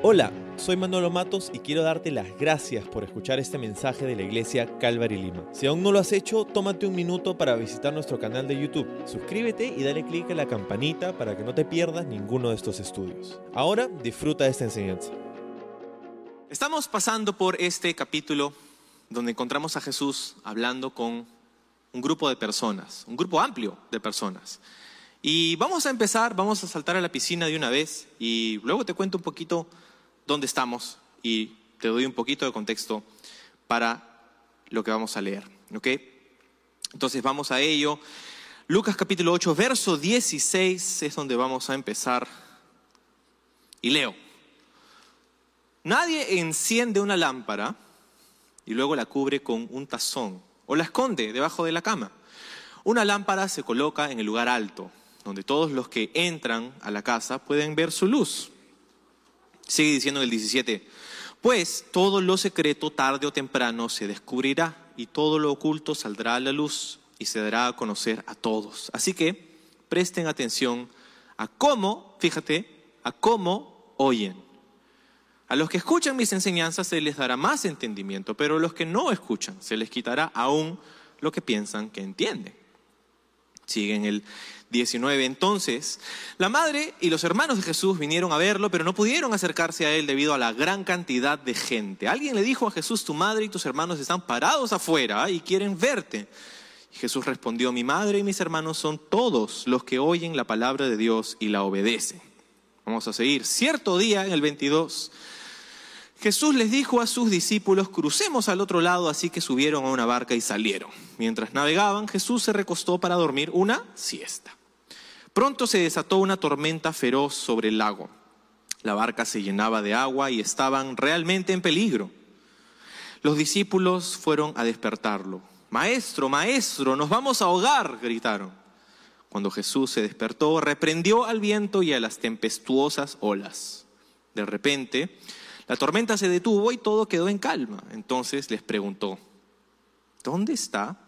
Hola, soy Manolo Matos y quiero darte las gracias por escuchar este mensaje de la iglesia Calvary Lima. Si aún no lo has hecho, tómate un minuto para visitar nuestro canal de YouTube. Suscríbete y dale clic a la campanita para que no te pierdas ninguno de estos estudios. Ahora disfruta de esta enseñanza. Estamos pasando por este capítulo donde encontramos a Jesús hablando con un grupo de personas, un grupo amplio de personas. Y vamos a empezar, vamos a saltar a la piscina de una vez y luego te cuento un poquito dónde estamos y te doy un poquito de contexto para lo que vamos a leer. ¿Ok? Entonces vamos a ello. Lucas capítulo 8, verso 16 es donde vamos a empezar. Y leo. Nadie enciende una lámpara y luego la cubre con un tazón o la esconde debajo de la cama. Una lámpara se coloca en el lugar alto, donde todos los que entran a la casa pueden ver su luz. Sigue diciendo en el 17, pues todo lo secreto tarde o temprano se descubrirá y todo lo oculto saldrá a la luz y se dará a conocer a todos. Así que presten atención a cómo, fíjate, a cómo oyen. A los que escuchan mis enseñanzas se les dará más entendimiento, pero a los que no escuchan se les quitará aún lo que piensan que entienden. Sigue en el 19. Entonces, la madre y los hermanos de Jesús vinieron a verlo, pero no pudieron acercarse a él debido a la gran cantidad de gente. Alguien le dijo a Jesús, tu madre y tus hermanos están parados afuera y quieren verte. Y Jesús respondió, mi madre y mis hermanos son todos los que oyen la palabra de Dios y la obedecen. Vamos a seguir. Cierto día, en el 22, Jesús les dijo a sus discípulos, crucemos al otro lado, así que subieron a una barca y salieron. Mientras navegaban, Jesús se recostó para dormir una siesta. Pronto se desató una tormenta feroz sobre el lago. La barca se llenaba de agua y estaban realmente en peligro. Los discípulos fueron a despertarlo. Maestro, maestro, nos vamos a ahogar, gritaron. Cuando Jesús se despertó, reprendió al viento y a las tempestuosas olas. De repente, la tormenta se detuvo y todo quedó en calma. Entonces les preguntó, ¿dónde está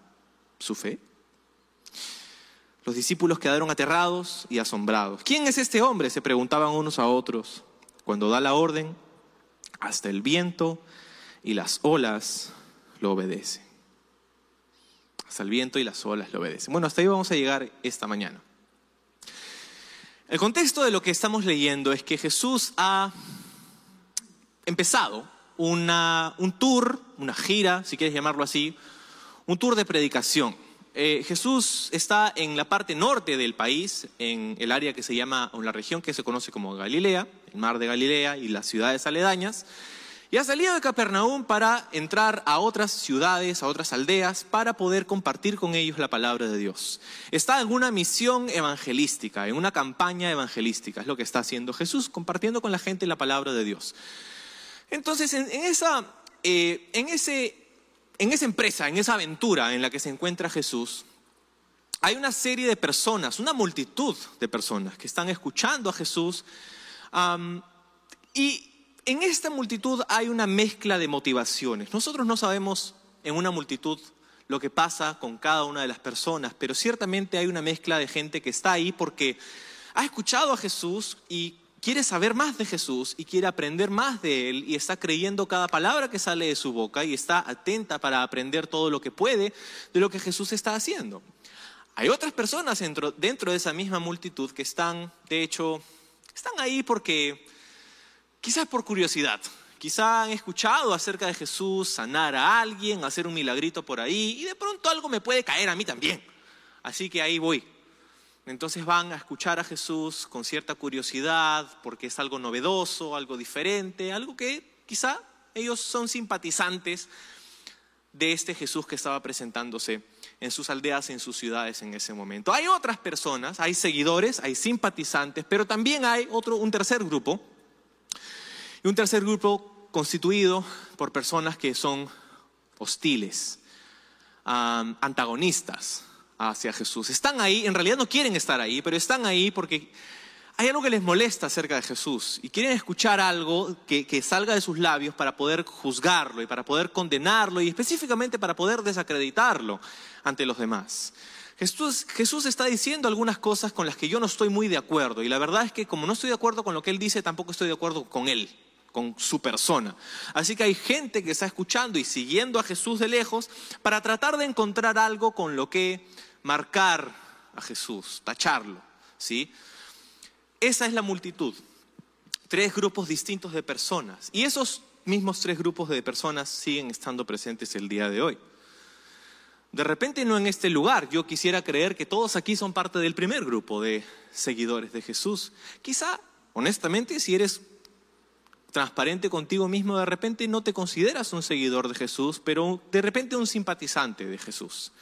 su fe? Los discípulos quedaron aterrados y asombrados. ¿Quién es este hombre? se preguntaban unos a otros. Cuando da la orden, hasta el viento y las olas lo obedecen. Hasta el viento y las olas lo obedecen. Bueno, hasta ahí vamos a llegar esta mañana. El contexto de lo que estamos leyendo es que Jesús ha empezado una, un tour, una gira, si quieres llamarlo así, un tour de predicación eh, Jesús está en la parte norte del país, en el área que se llama, o en la región que se conoce como Galilea, el mar de Galilea y las ciudades aledañas, y ha salido de Capernaum para entrar a otras ciudades, a otras aldeas, para poder compartir con ellos la palabra de Dios. Está en una misión evangelística, en una campaña evangelística, es lo que está haciendo Jesús, compartiendo con la gente la palabra de Dios. Entonces, en, esa, eh, en ese en esa empresa, en esa aventura en la que se encuentra Jesús, hay una serie de personas, una multitud de personas que están escuchando a Jesús. y en esta multitud hay una mezcla de motivaciones. Nosotros no sabemos en una multitud lo que pasa con cada una de las personas, pero ciertamente hay una mezcla de gente que está ahí porque ha escuchado a Jesús y quiere saber más de Jesús y quiere aprender más de Él y está creyendo cada palabra que sale de su boca y está atenta para aprender todo lo que puede de lo que Jesús está haciendo. Hay otras personas dentro, dentro de esa misma multitud que están, de hecho, están ahí porque quizás por curiosidad, quizás han escuchado acerca de Jesús sanar a alguien, hacer un milagrito por ahí y de pronto algo me puede caer a mí también. Así que ahí voy. Entonces van a escuchar a Jesús con cierta curiosidad porque es algo novedoso, algo diferente, algo que quizá ellos son simpatizantes de este Jesús que estaba presentándose en sus aldeas, en sus ciudades en ese momento. Hay otras personas, hay seguidores, hay simpatizantes, pero también hay otro, un tercer grupo, y un tercer grupo constituido por personas que son hostiles, antagonistas, hacia Jesús. Están ahí, en realidad no quieren estar ahí, pero están ahí porque hay algo que les molesta acerca de Jesús y quieren escuchar algo que, salga de sus labios para poder juzgarlo y para poder condenarlo y específicamente para poder desacreditarlo ante los demás. Jesús, Jesús está diciendo algunas cosas con las que yo no estoy muy de acuerdo y la verdad es que como no estoy de acuerdo con lo que Él dice, tampoco estoy de acuerdo con Él, con su persona. Así que hay gente que está escuchando y siguiendo a Jesús de lejos para tratar de encontrar algo con lo que marcar a Jesús, tacharlo, ¿sí? Esa es la multitud. Tres grupos distintos de personas. Y esos mismos tres grupos de personas siguen estando presentes el día de hoy. De repente no en este lugar, yo quisiera creer que todos aquí son parte del primer grupo de seguidores de Jesús. Quizá, honestamente, si eres transparente contigo mismo, de repente no te consideras un seguidor de Jesús, pero de repente un simpatizante de Jesús.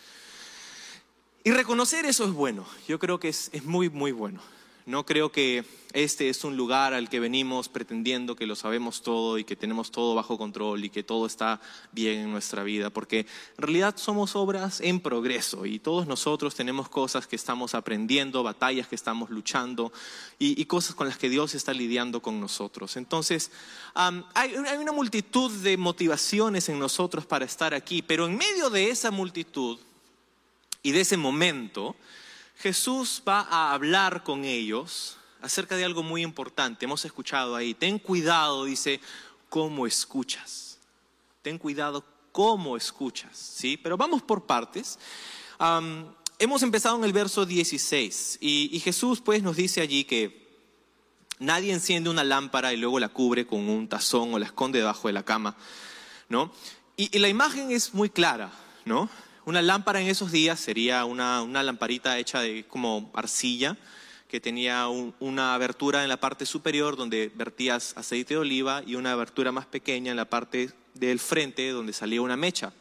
Y reconocer eso es bueno, yo creo que es, es muy, muy bueno. No creo que este es un lugar al que venimos pretendiendo que lo sabemos todo y que tenemos todo bajo control y que todo está bien en nuestra vida, porque en realidad somos obras en progreso y todos nosotros tenemos cosas que estamos aprendiendo, batallas que estamos luchando y, cosas con las que Dios está lidiando con nosotros. Entonces, hay, hay una multitud de motivaciones en nosotros para estar aquí, pero en medio de esa multitud y de ese momento, Jesús va a hablar con ellos acerca de algo muy importante. Hemos escuchado ahí, ten cuidado, dice, cómo escuchas. Ten cuidado cómo escuchas, ¿sí? Pero vamos por partes. hemos empezado en el verso 16 y, Jesús pues nos dice allí que nadie enciende una lámpara y luego la cubre con un tazón o la esconde debajo de la cama, ¿no? Y la imagen es muy clara, ¿no? Una lámpara en esos días sería una, lamparita hecha de como arcilla, que tenía una abertura en la parte superior donde vertías aceite de oliva y una abertura más pequeña en la parte del frente donde salía una mecha.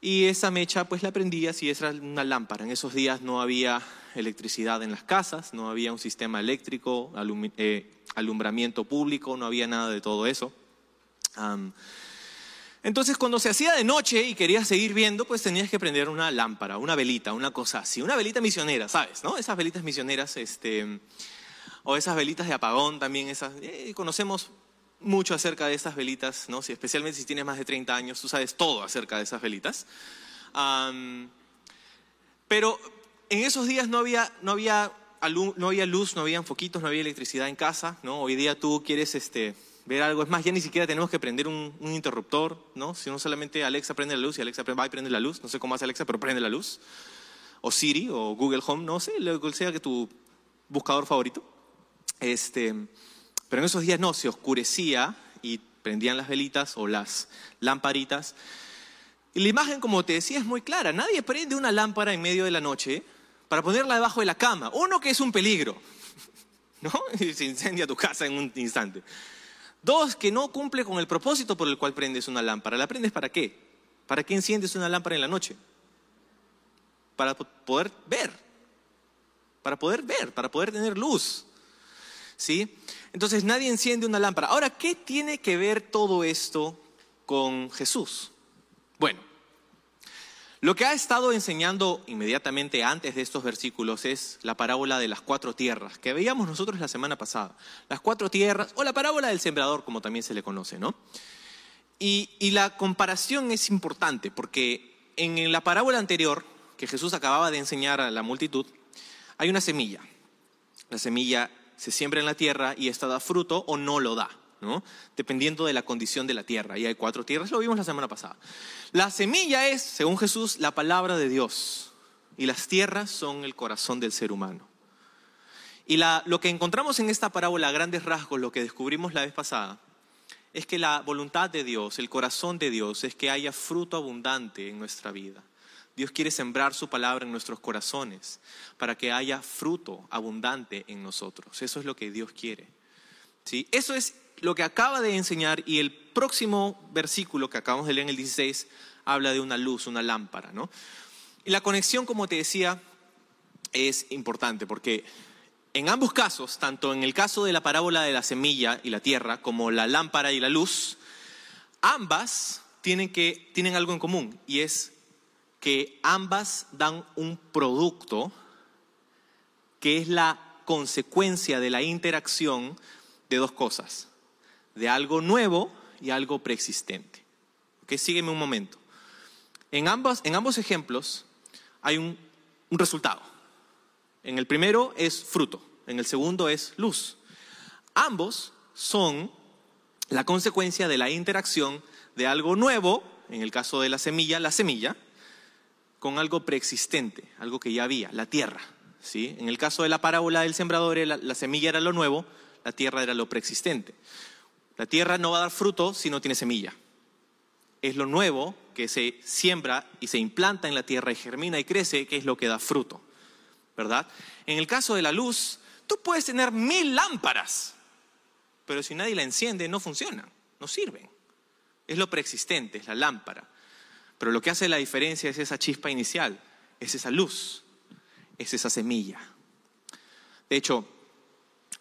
Y esa mecha pues la prendías y esa era una lámpara. En esos días no había electricidad en las casas, no había un sistema eléctrico, eh, alumbramiento público, no había nada de todo eso. Entonces, cuando se hacía de noche y querías seguir viendo, pues tenías que prender una lámpara, una velita, una cosa así, una velita misionera, ¿sabes? ¿No? Esas velitas misioneras, este, o esas velitas de apagón también, esas, eh, conocemos mucho acerca de esas velitas, ¿no? Si, especialmente si tienes más de 30 años, tú sabes todo acerca de esas velitas. pero en esos días no había, no había, no había luz, no había foquitos, no había electricidad en casa, ¿no? Hoy día tú quieres, este, ver algo. Es más, ya ni siquiera tenemos que prender un, interruptor, ¿no? Si no solamente Alexa prende la luz y Alexa va y prende la luz. No sé cómo hace Alexa, pero prende la luz. O Siri o Google Home, no sé, lo que sea que tu buscador favorito. Este, pero en esos días no, se oscurecía y prendían las velitas o las lamparitas. Y la imagen, como te decía, es muy clara. Nadie prende una lámpara en medio de la noche para ponerla debajo de la cama. Uno, que es un peligro, ¿no? Y se incendia tu casa en un instante. Dos, que no cumple con el propósito por el cual prendes una lámpara. ¿La prendes para qué? ¿Para qué enciendes una lámpara en la noche? Para poder ver. Para poder ver, para poder tener luz. ¿Sí? Entonces nadie enciende una lámpara. Ahora, ¿qué tiene que ver todo esto con Jesús? Bueno, lo que ha estado enseñando inmediatamente antes de estos versículos es la parábola de las cuatro tierras, que veíamos nosotros la semana pasada. Las cuatro tierras, o la parábola del sembrador, como también se le conoce, ¿no? Y, la comparación es importante, porque en la parábola anterior, que Jesús acababa de enseñar a la multitud, hay una semilla. La semilla se siembra en la tierra y esta da fruto o no lo da. Dependiendo de la condición de la tierra. Y hay cuatro tierras, lo vimos la semana pasada. La semilla es, según Jesús, la palabra de Dios. Y las tierras son el corazón del ser humano. Y lo que encontramos en esta parábola a grandes rasgos, lo que descubrimos la vez pasada, es que la voluntad de Dios, el corazón de Dios, es que haya fruto abundante en nuestra vida. Dios quiere sembrar su palabra en nuestros corazones para que haya fruto abundante en nosotros. Eso es lo que Dios quiere. ¿Sí? Eso es lo que acaba de enseñar y el próximo versículo que acabamos de leer en el 16 habla de una luz, una lámpara, ¿no? Y la conexión, como te decía, es importante porque en ambos casos, tanto en el caso de la parábola de la semilla y la tierra como la lámpara y la luz, ambas tienen, que, tienen algo en común y es que ambas dan un producto que es la consecuencia de la interacción de dos cosas de algo nuevo y algo preexistente. ¿Ok? Sígueme un momento. En ambos, en ambos ejemplos hay un, resultado. En el primero es fruto, en el segundo es luz. Ambos son la consecuencia de la interacción de algo nuevo, en el caso de la semilla, la semilla, con algo preexistente, algo que ya había, la tierra. ¿sí? En el caso de la parábola del sembrador, la semilla era lo nuevo, la tierra era lo preexistente. La tierra no va a dar fruto si no tiene semilla. Es lo nuevo que se siembra y se implanta en la tierra y germina y crece, que es lo que da fruto. ¿Verdad? En el caso de la luz, tú puedes tener mil lámparas, pero si nadie la enciende, no funcionan, no sirven. Es lo preexistente, es la lámpara. Pero lo que hace la diferencia es esa chispa inicial, es esa luz, es esa semilla. De hecho,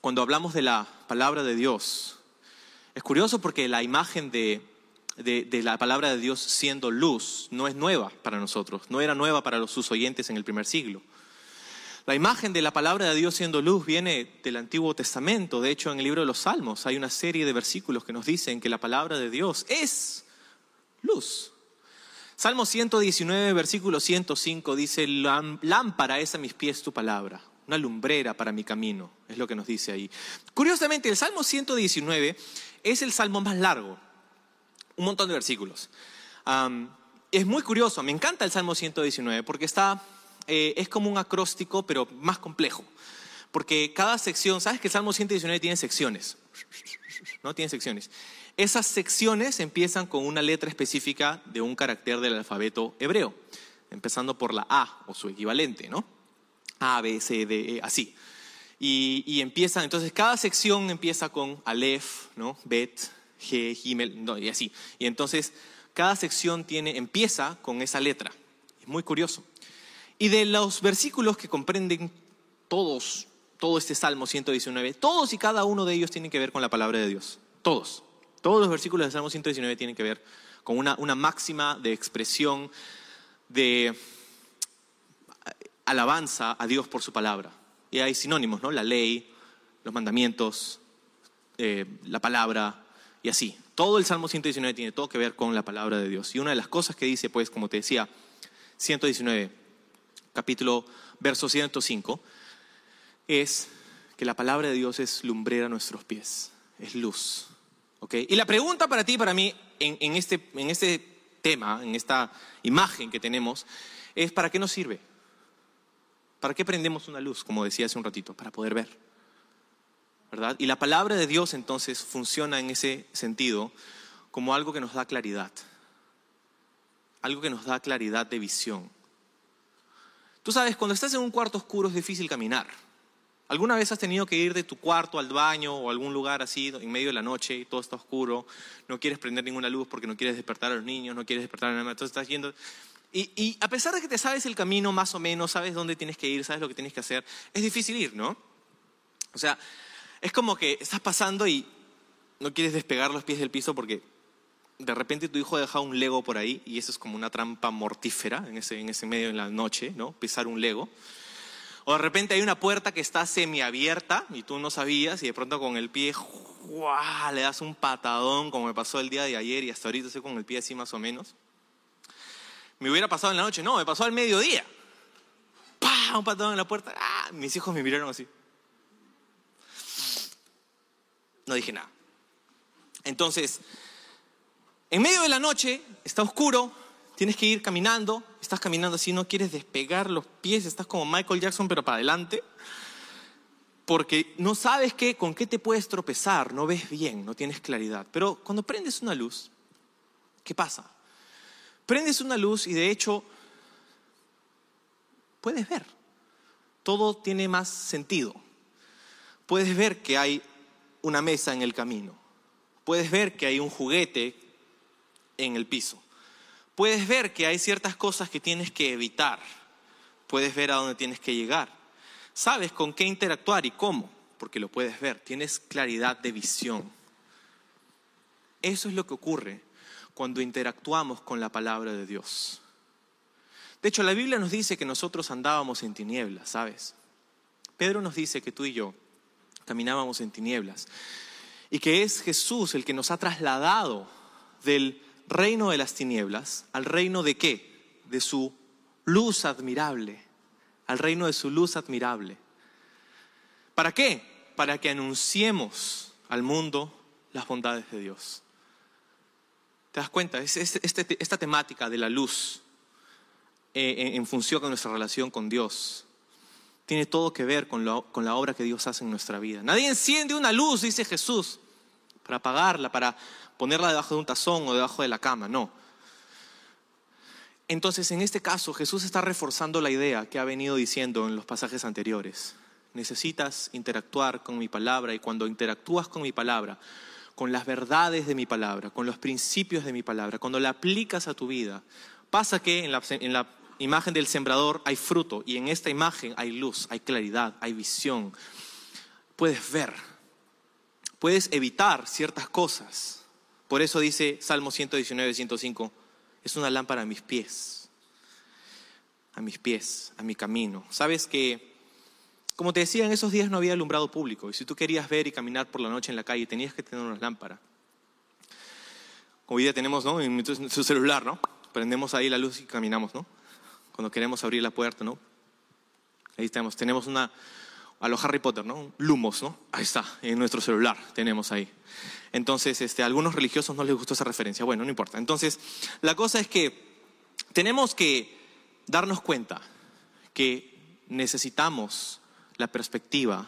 cuando hablamos de la palabra de Dios, es curioso porque la imagen de, de, la palabra de Dios siendo luz no es nueva para nosotros, no era nueva para los sus oyentes en el primer siglo. La imagen de la palabra de Dios siendo luz viene del Antiguo Testamento. De hecho, en el libro de los Salmos hay una serie de versículos que nos dicen que la palabra de Dios es luz. Salmo 119, versículo 105 dice, lámpara es a mis pies tu palabra, una lumbrera para mi camino, es lo que nos dice ahí. Curiosamente, el Salmo 119 es el salmo más largo, un montón de versículos. es muy curioso, me encanta el Salmo 119 porque está eh, es como un acróstico, pero más complejo. Porque cada sección, ¿sabes que el Salmo 119 tiene secciones? ¿No? Tiene secciones. Esas secciones empiezan con una letra específica de un carácter del alfabeto hebreo, empezando por la A o su equivalente, ¿no? A, B, C, D, E, así. Y, empiezan, entonces cada sección empieza con Aleph, ¿no? Bet, G, Gimel, no, y así. Y entonces cada sección tiene, empieza con esa letra. Es muy curioso. Y de los versículos que comprenden todos, todo este Salmo 119, todos y cada uno de ellos tienen que ver con la palabra de Dios. Todos. Todos los versículos del Salmo 119 tienen que ver con una máxima de expresión de alabanza a Dios por su palabra. Y hay sinónimos, ¿no? La ley, los mandamientos, eh, la palabra y así. Todo el Salmo 119 tiene todo que ver con la palabra de Dios. Y una de las cosas que dice, pues, como te decía, 119, capítulo verso 105, es que la palabra de Dios es lumbrera a nuestros pies, es luz. ¿okay? Y la pregunta para ti y para mí en, este, en este tema, en esta imagen que tenemos, es ¿para qué nos sirve? ¿Para qué prendemos una luz, como decía hace un ratito? Para poder ver. ¿Verdad? Y la palabra de Dios entonces funciona en ese sentido como algo que nos da claridad, algo que nos da claridad de visión. Tú sabes, cuando estás en un cuarto oscuro es difícil caminar. ¿Alguna vez has tenido que ir de tu cuarto al baño o algún lugar así en medio de la noche y todo está oscuro? No quieres prender ninguna luz porque no quieres despertar a los niños, no quieres despertar a nada, entonces estás yendo. Y, y, a pesar de que te sabes el camino más o menos, sabes dónde tienes que ir, sabes lo que tienes que hacer, es difícil ir, ¿no? O sea, es como que estás pasando y no quieres despegar los pies del piso porque de repente tu hijo ha dejado un lego por ahí y eso es como una trampa mortífera en ese, en ese medio en la noche, ¿no? Pisar un lego. O de repente hay una puerta que está semiabierta y tú no sabías y de pronto con el pie le das un patadón como me pasó el día de ayer y hasta ahorita estoy con el pie así más o menos. Me hubiera pasado en la noche, no, me pasó al mediodía. ¡Pah! Un patadón en la puerta. ¡Ah! Mis hijos me miraron así. No dije nada. Entonces, en medio de la noche, está oscuro, tienes que ir caminando, estás caminando así, no quieres despegar los pies, estás como Michael Jackson pero para adelante, porque no sabes qué, con qué te puedes tropezar, no ves bien, no tienes claridad. Pero cuando prendes una luz, ¿qué pasa? Prendes una luz y de hecho puedes ver, todo tiene más sentido. Puedes ver que hay una mesa en el camino, puedes ver que hay un juguete en el piso. Puedes ver que hay ciertas cosas que tienes que evitar. Puedes ver a dónde tienes que llegar. Sabes con qué interactuar y cómo, porque lo puedes ver. Tienes claridad de visión. Eso es lo que ocurre cuando interactuamos con la palabra de Dios. De hecho, la Biblia nos dice que nosotros andábamos en tinieblas, ¿sabes? Pedro nos dice que tú y yo caminábamos en tinieblas y que es Jesús el que nos ha trasladado del reino de las tinieblas al reino de qué? De su luz admirable, al reino de su luz admirable. ¿Para qué? Para que anunciemos al mundo las bondades de Dios. ¿Te das cuenta? Es, este, esta temática de la luz eh, en, función de nuestra relación con Dios tiene todo que ver con la obra que Dios hace en nuestra vida. Nadie enciende una luz, dice Jesús, para apagarla, para ponerla debajo de un tazón o debajo de la cama, no. Entonces, en este caso, Jesús está reforzando la idea que ha venido diciendo en los pasajes anteriores. Necesitas interactuar con mi palabra y cuando interactúas con mi palabra, con las verdades de mi palabra, con los principios de mi palabra, cuando la aplicas a tu vida, pasa que en la, en la imagen del sembrador hay fruto y en esta imagen hay luz, hay claridad, hay visión. Puedes ver, puedes evitar ciertas cosas. Por eso dice Salmo 119, 105, es una lámpara a mis pies, a mis pies, a mi camino. Sabes que, como te decía, en esos días no había alumbrado público y si tú querías ver y caminar por la noche en la calle tenías que tener una lámpara. Hoy día tenemos, ¿no? En su celular, ¿no? Prendemos ahí la luz y caminamos, ¿no? Cuando queremos abrir la puerta, ¿no? Ahí estamos. Tenemos una, a los Harry Potter, ¿no? Lumos, ¿no? Ahí está, en nuestro celular tenemos ahí. Entonces, este, a algunos religiosos no les gustó esa referencia. Bueno, no importa. Entonces, la cosa es que tenemos que darnos cuenta que necesitamos la perspectiva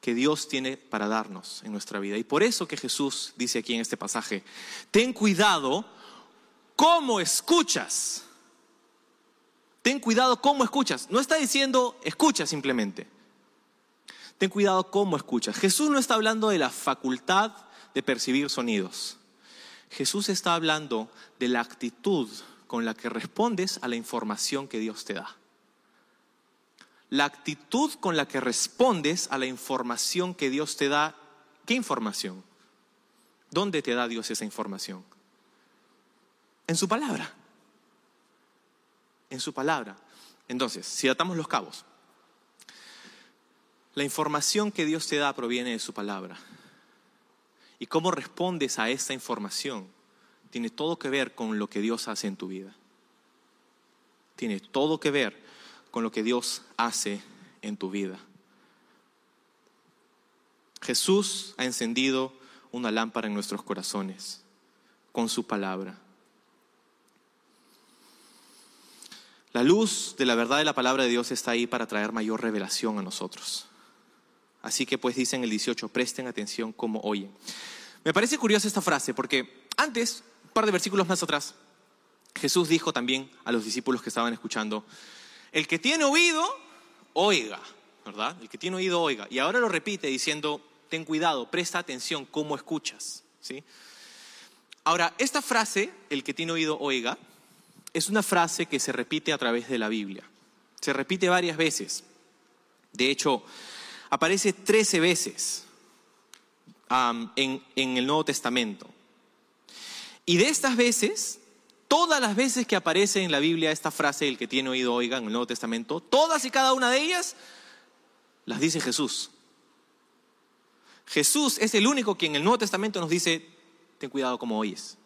que Dios tiene para darnos en nuestra vida. Y por eso que Jesús dice aquí en este pasaje, ten cuidado cómo escuchas. Ten cuidado cómo escuchas. No está diciendo escucha simplemente. Ten cuidado cómo escuchas. Jesús no está hablando de la facultad de percibir sonidos. Jesús está hablando de la actitud con la que respondes a la información que Dios te da. La actitud con la que respondes a la información que Dios te da. ¿Qué información? ¿Dónde te da Dios esa información? En su palabra. En su palabra. Entonces, si atamos los cabos, la información que Dios te da proviene de su palabra. Y cómo respondes a esta información tiene todo que ver con lo que Dios hace en tu vida. Tiene todo que ver con lo que Dios hace en tu vida. Jesús ha encendido una lámpara en nuestros corazones con su palabra. La luz de la verdad de la palabra de Dios está ahí para traer mayor revelación a nosotros. Así que pues dicen el 18, presten atención como oyen. Me parece curiosa esta frase porque antes, un par de versículos más atrás, Jesús dijo también a los discípulos que estaban escuchando, el que tiene oído, oiga, ¿verdad? El que tiene oído, oiga. Y ahora lo repite diciendo, ten cuidado, presta atención cómo escuchas, ¿sí? Ahora, esta frase, el que tiene oído, oiga, es una frase que se repite a través de la Biblia. Se repite varias veces. De hecho, aparece 13 veces en, en el Nuevo Testamento. Y de estas veces, todas las veces que aparece en la Biblia esta frase, el que tiene oído oiga en el Nuevo Testamento, todas y cada una de ellas las dice Jesús. Jesús es el único que en el Nuevo Testamento nos dice, ten cuidado como oyes.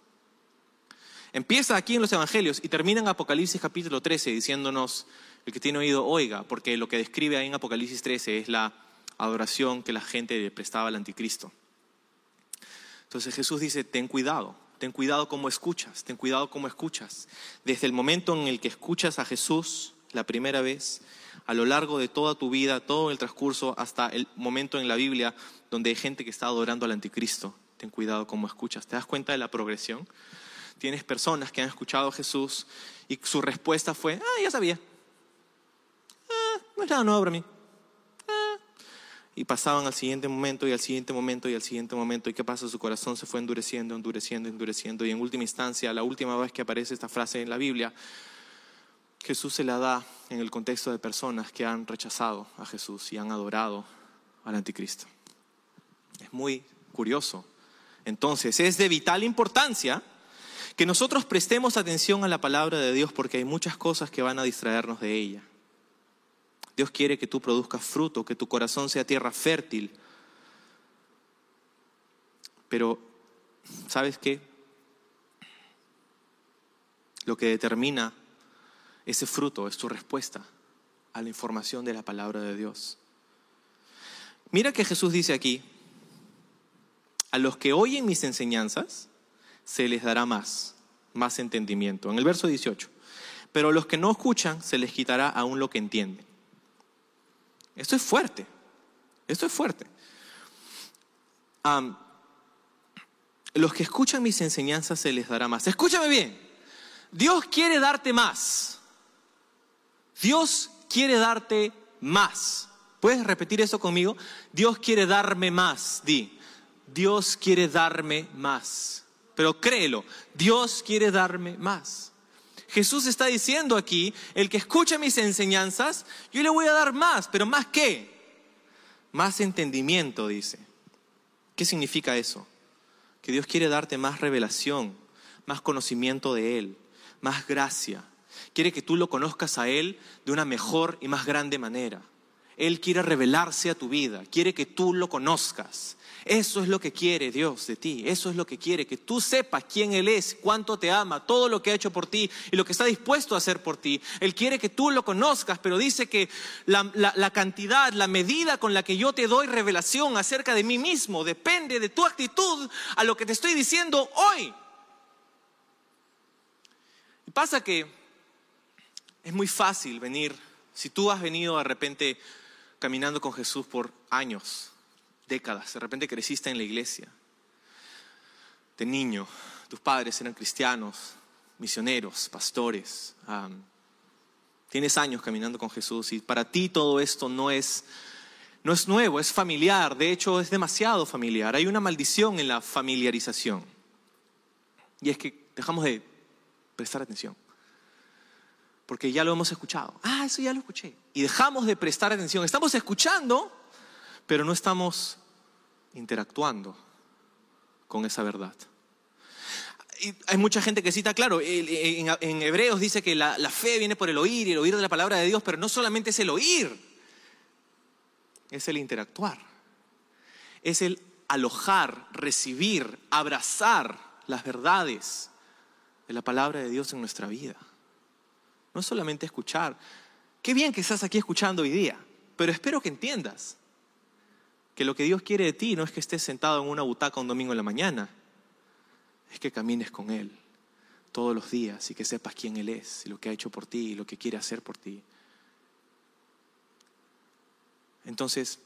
Empieza aquí en los Evangelios y termina en Apocalipsis capítulo 13 diciéndonos, el que tiene oído oiga, porque lo que describe ahí en Apocalipsis 13 es la adoración que la gente prestaba al anticristo. Entonces Jesús dice, ten cuidado, ten cuidado cómo escuchas, ten cuidado cómo escuchas. Desde el momento en el que escuchas a Jesús la primera vez, a lo largo de toda tu vida, todo el transcurso, hasta el momento en la Biblia donde hay gente que está adorando al anticristo, ten cuidado cómo escuchas. ¿Te das cuenta de la progresión? Tienes personas que han escuchado a Jesús y su respuesta fue, ah, ya sabía. Ah, no es nada nuevo para mí y pasaban al siguiente momento y al siguiente momento y al siguiente momento. ¿Y qué pasa? Su corazón se fue endureciendo, endureciendo, endureciendo. Y en última instancia, la última vez que aparece esta frase en la Biblia, Jesús se la da en el contexto de personas que han rechazado a Jesús y han adorado al anticristo. Es muy curioso. Entonces, es de vital importancia que nosotros prestemos atención a la palabra de Dios porque hay muchas cosas que van a distraernos de ella. Dios quiere que tú produzcas fruto, que tu corazón sea tierra fértil. Pero, ¿sabes qué? Lo que determina ese fruto es tu respuesta a la información de la palabra de Dios. Mira que Jesús dice aquí, a los que oyen mis enseñanzas, se les dará más, más entendimiento. En el verso 18. Pero a los que no escuchan, se les quitará aún lo que entienden. Esto es fuerte. Esto es fuerte. los que escuchan mis enseñanzas se les dará más. Escúchame bien. Dios quiere darte más. Dios quiere darte más. ¿Puedes repetir eso conmigo? Dios quiere darme más. Di, Dios quiere darme más. Pero créelo, Dios quiere darme más. Jesús está diciendo aquí, el que escucha mis enseñanzas, yo le voy a dar más, pero más qué? Más entendimiento, dice. ¿Qué significa eso? Que Dios quiere darte más revelación, más conocimiento de Él, más gracia. Quiere que tú lo conozcas a Él de una mejor y más grande manera. Él quiere revelarse a tu vida, quiere que tú lo conozcas. Eso es lo que quiere Dios de ti, eso es lo que quiere, que tú sepas quién Él es, cuánto te ama, todo lo que ha hecho por ti y lo que está dispuesto a hacer por ti. Él quiere que tú lo conozcas, pero dice que la, la cantidad, la medida con la que yo te doy revelación acerca de mí mismo depende de tu actitud a lo que te estoy diciendo hoy. Y pasa que es muy fácil venir, si tú has venido de repente caminando con Jesús por años, décadas. De repente creciste en la iglesia. De niño, tus padres eran cristianos, misioneros, pastores. tienes años caminando con Jesús y para ti todo esto no es, no es nuevo, es familiar. De hecho, es demasiado familiar. Hay una maldición en la familiarización. Y es que dejamos de prestar atención porque ya lo hemos escuchado. Ah, eso ya lo escuché. Y dejamos de prestar atención. Estamos escuchando, pero no estamos interactuando con esa verdad. Hay mucha gente que cita, claro, en, Hebreos dice que la, la fe viene por el oír y el oír de la palabra de Dios, pero no solamente es el oír, es el interactuar, es el alojar, recibir, abrazar las verdades de la palabra de Dios en nuestra vida. No solamente escuchar. Qué bien que estás aquí escuchando hoy día, pero espero que entiendas que lo que Dios quiere de ti no es que estés sentado en una butaca un domingo en la mañana, es que camines con Él todos los días y que sepas quién Él es y lo que ha hecho por ti y lo que quiere hacer por ti. Entonces,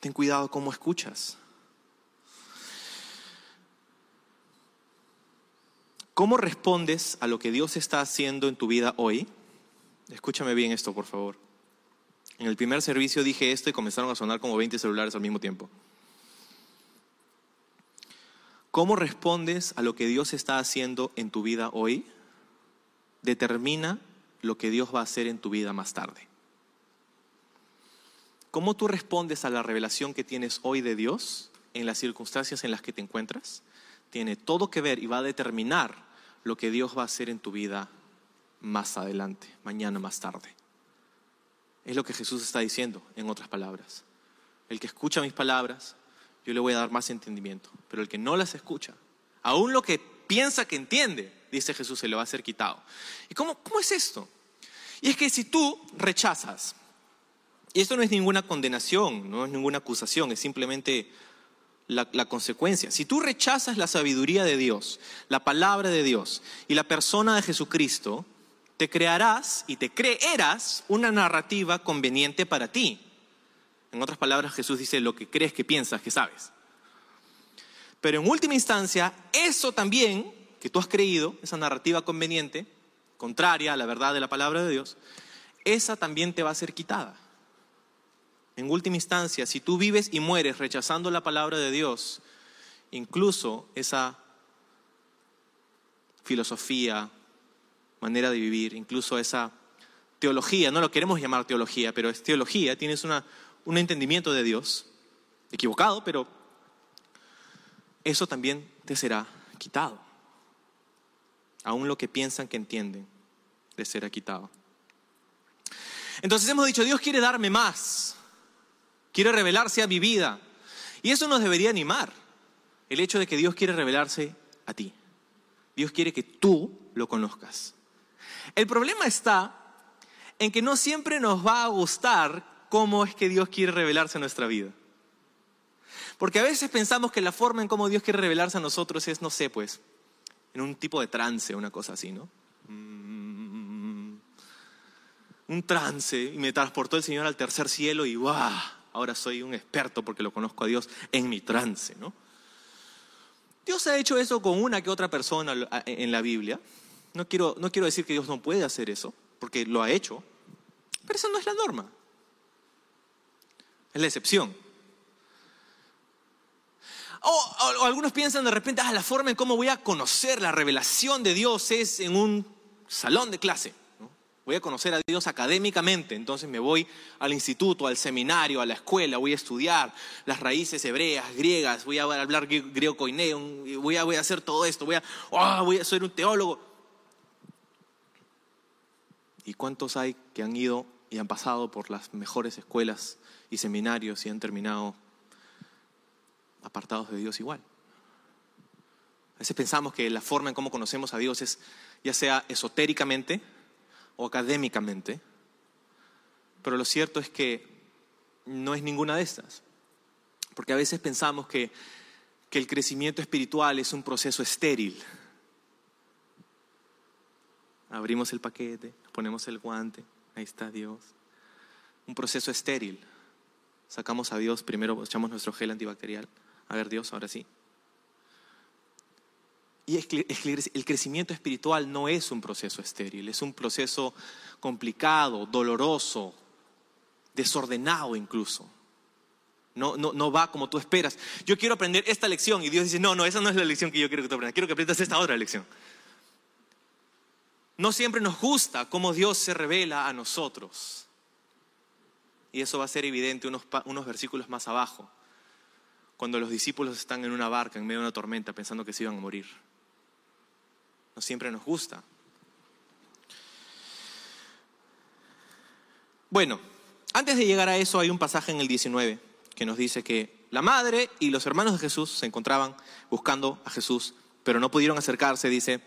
ten cuidado cómo escuchas. ¿Cómo respondes a lo que Dios está haciendo en tu vida hoy? Escúchame bien esto, por favor. En el primer servicio dije esto y comenzaron a sonar como 20 celulares al mismo tiempo. ¿Cómo respondes a lo que Dios está haciendo en tu vida hoy? Determina lo que Dios va a hacer en tu vida más tarde. ¿Cómo tú respondes a la revelación que tienes hoy de Dios en las circunstancias en las que te encuentras? Tiene todo que ver y va a determinar lo que Dios va a hacer en tu vida más adelante, mañana más tarde. Es lo que Jesús está diciendo, en otras palabras. El que escucha mis palabras, yo le voy a dar más entendimiento. Pero el que no las escucha, aún lo que piensa que entiende, dice Jesús, se le va a ser quitado. ¿Y cómo, cómo es esto? Y es que si tú rechazas, y esto no es ninguna condenación, no es ninguna acusación, es simplemente la, consecuencia. Si tú rechazas la sabiduría de Dios, la palabra de Dios y la persona de Jesucristo, te crearás y te creerás una narrativa conveniente para ti. En otras palabras, Jesús dice lo que crees que piensas que sabes. Pero en última instancia, eso también que tú has creído, esa narrativa conveniente, contraria a la verdad de la palabra de Dios, esa también te va a ser quitada. En última instancia, si tú vives y mueres rechazando la palabra de Dios, incluso esa filosofía, manera de vivir, incluso esa teología, no lo queremos llamar teología, pero es teología, tienes un entendimiento de Dios, equivocado, pero eso también te será quitado. Aún lo que piensan que entienden, te será quitado. Entonces hemos dicho, Dios quiere darme más quiere revelarse a mi vida. Y eso nos debería animar, el hecho de que Dios quiere revelarse a ti. Dios quiere que tú lo conozcas. El problema está en que no siempre nos va a gustar cómo es que Dios quiere revelarse a nuestra vida. Porque a veces pensamos que la forma en cómo Dios quiere revelarse a nosotros es, no sé, pues, en un tipo de trance, una cosa así, ¿no? Mm, un trance y me transportó el Señor al tercer cielo y ¡guau! Ahora soy un experto porque lo conozco a Dios en mi trance, ¿no? Dios ha hecho eso con una que otra persona en la Biblia. No quiero, no quiero decir que Dios no puede hacer eso, porque lo ha hecho, pero eso no es la norma. Es la excepción. O, algunos piensan de repente, ah, la forma en cómo voy a conocer la revelación de Dios es en un salón de clase. Voy a conocer a Dios académicamente, entonces me voy al instituto, al seminario, a la escuela, voy a estudiar las raíces hebreas, griegas, voy a hablar griego coineo, voy a, hacer todo esto, voy a, oh, voy a ser un teólogo. ¿Y cuántos hay que han ido y han pasado por las mejores escuelas y seminarios y han terminado apartados de Dios igual? A veces pensamos que la forma en cómo conocemos a Dios es ya sea esotéricamente, o académicamente, pero lo cierto es que no es ninguna de estas. Porque a veces pensamos que, que el crecimiento espiritual es un proceso estéril. Abrimos el paquete, ponemos el guante, ahí está Dios. Un proceso estéril. Sacamos a Dios, primero echamos nuestro gel antibacterial. A ver Dios, ahora sí. Y el crecimiento espiritual no es un proceso estéril, es un proceso complicado, doloroso, desordenado incluso. No, no, no va como tú esperas. Yo quiero aprender esta lección y Dios dice, no, no, esa no es la lección que yo quiero que tú aprendas, quiero que aprendas esta otra lección. No siempre nos gusta cómo Dios se revela a nosotros. Y eso va a ser evidente unos, unos versículos más abajo, cuando los discípulos están en una barca en medio de una tormenta pensando que se iban a morir no siempre nos gusta. Bueno, antes de llegar a eso hay un pasaje en el 19 que nos dice que la madre y los hermanos de Jesús se encontraban buscando a Jesús, pero no pudieron acercarse, dice,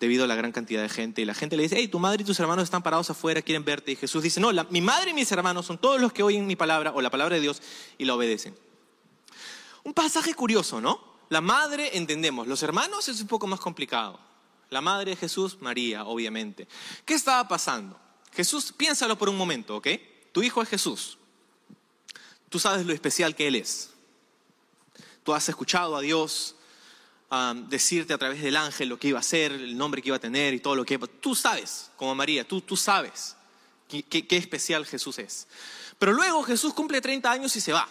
debido a la gran cantidad de gente. Y la gente le dice, hey, tu madre y tus hermanos están parados afuera, quieren verte. Y Jesús dice, no, mi madre y mis hermanos son todos los que oyen mi palabra o la palabra de Dios y la obedecen. Un pasaje curioso, ¿no? La madre entendemos, los hermanos es un poco más complicado. La madre de Jesús, María, obviamente. ¿Qué estaba pasando? Jesús, piénsalo por un momento, ¿ok? Tu hijo es Jesús. Tú sabes lo especial que Él es. Tú has escuchado a Dios decirte a través del ángel lo que iba a ser, el nombre que iba a tener y todo lo que Tú sabes, como María, tú, tú sabes qué, qué especial Jesús es. Pero luego Jesús cumple 30 años y se va.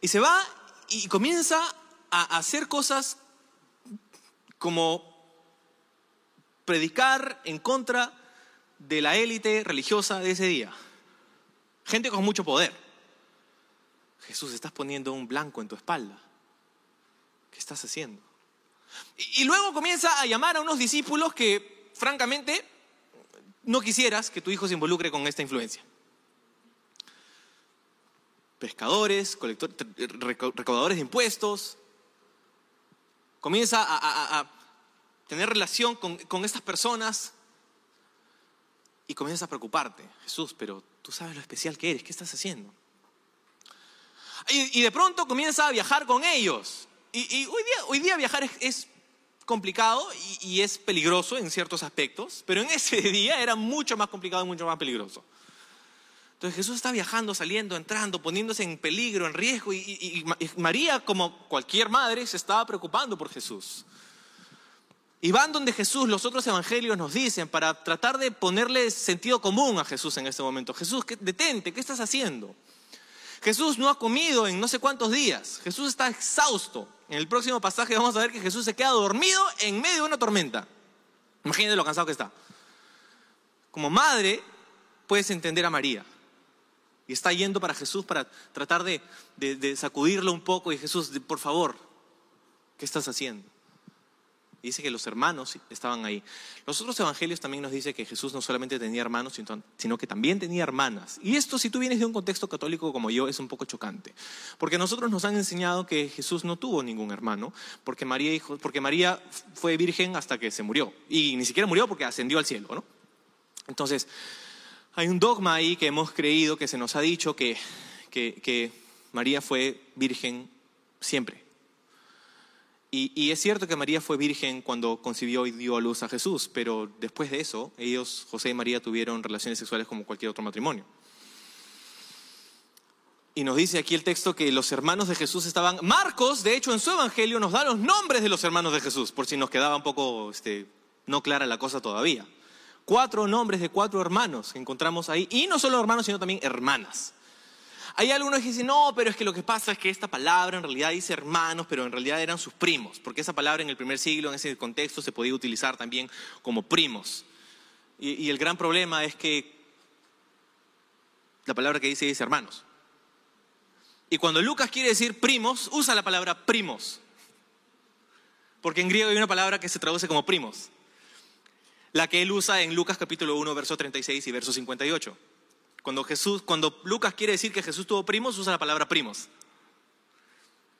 Y se va y comienza a hacer cosas como predicar en contra de la élite religiosa de ese día. Gente con mucho poder. Jesús, estás poniendo un blanco en tu espalda. ¿Qué estás haciendo? Y, luego comienza a llamar a unos discípulos que, francamente, no quisieras que tu hijo se involucre con esta influencia. Pescadores, recaudadores de impuestos, comienza a, tener relación con, estas personas y comienzas a preocuparte. Jesús, pero tú sabes lo especial que eres, ¿qué estás haciendo? Y, de pronto comienza a viajar con ellos. Y, hoy, día, hoy, día, viajar es, complicado y, y, es peligroso en ciertos aspectos, pero en ese día era mucho más complicado y mucho más peligroso. Entonces Jesús está viajando, saliendo, entrando, poniéndose en peligro, en riesgo, y, María, como cualquier madre, se estaba preocupando por Jesús. Y van donde Jesús, los otros evangelios nos dicen, para tratar de ponerle sentido común a Jesús en este momento. Jesús, detente, ¿qué estás haciendo? Jesús no ha comido en no sé cuántos días. Jesús está exhausto. En el próximo pasaje vamos a ver que Jesús se queda dormido en medio de una tormenta. Imagínate lo cansado que está. Como madre, puedes entender a María. Y está yendo para Jesús para tratar de, sacudirlo un poco y Jesús, por favor, ¿qué estás haciendo? Dice que los hermanos estaban ahí. Los otros evangelios también nos dice que Jesús no solamente tenía hermanos, sino que también tenía hermanas. Y esto, si tú vienes de un contexto católico como yo, es un poco chocante. Porque nosotros nos han enseñado que Jesús no tuvo ningún hermano, porque María, fue virgen hasta que se murió. Y ni siquiera murió porque ascendió al cielo, ¿no? Entonces, hay un dogma ahí que hemos creído, que se nos ha dicho que, María fue virgen siempre. Y, es cierto que María fue virgen cuando concibió y dio a luz a Jesús, pero después de eso, ellos, José y María, tuvieron relaciones sexuales como cualquier otro matrimonio. Y nos dice aquí el texto que los hermanos de Jesús estaban. Marcos, de hecho, en su evangelio nos da los nombres de los hermanos de Jesús, por si nos quedaba un poco este, no clara la cosa todavía. Cuatro nombres de cuatro hermanos que encontramos ahí, y no solo hermanos, sino también hermanas. Hay algunos que dicen, no, pero es que lo que pasa es que esta palabra en realidad dice hermanos, pero en realidad eran sus primos, porque esa palabra en el primer siglo, en ese contexto, se podía utilizar también como primos. Y, el gran problema es que la palabra que dice dice hermanos. Y cuando Lucas quiere decir primos, usa la palabra primos. Porque en griego hay una palabra que se traduce como primos. La que él usa en Lucas capítulo 1, verso 36 y verso 58. Cuando, Jesús, cuando Lucas quiere decir que Jesús tuvo primos, usa la palabra primos.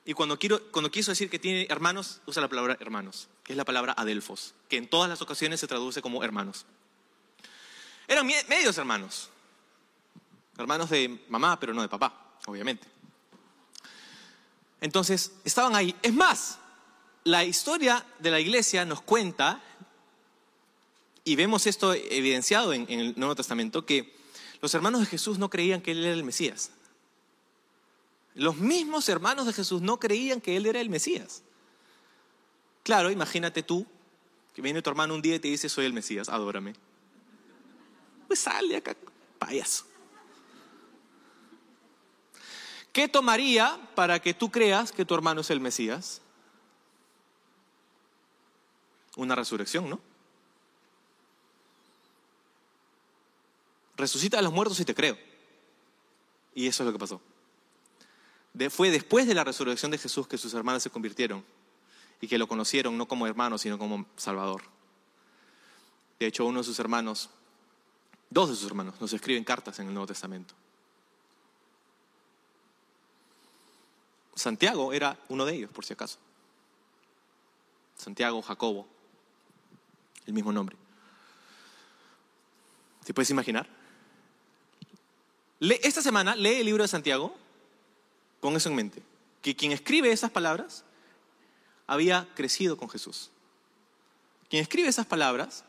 Y cuando, quiero, cuando quiso decir que tiene hermanos, usa la palabra hermanos, que es la palabra adelfos, que en todas las ocasiones se traduce como hermanos. Eran medios hermanos, hermanos de mamá, pero no de papá, obviamente. Entonces, estaban ahí. Es más, la historia de la iglesia nos cuenta, y vemos esto evidenciado en, el Nuevo Testamento, que los hermanos de Jesús no creían que Él era el Mesías. Los mismos hermanos de Jesús no creían que Él era el Mesías. Claro, imagínate tú, que viene tu hermano un día y te dice, soy el Mesías, adórame. Pues sale acá, payaso. ¿Qué tomaría para que tú creas que tu hermano es el Mesías? Una resurrección, ¿no? Resucita a los muertos y te creo. Y eso es lo que pasó. fue después de la resurrección de Jesús que sus hermanos se convirtieron y que lo conocieron no como hermano, sino como Salvador. De hecho, uno de sus hermanos, dos de sus hermanos, nos escriben cartas en el Nuevo Testamento. Santiago era uno de ellos, por si acaso. Santiago, Jacobo, el mismo nombre. ¿Te puedes imaginar? Esta semana lee el libro de Santiago con eso en mente, que quien escribe esas palabras había crecido con Jesús. Quien escribe esas palabras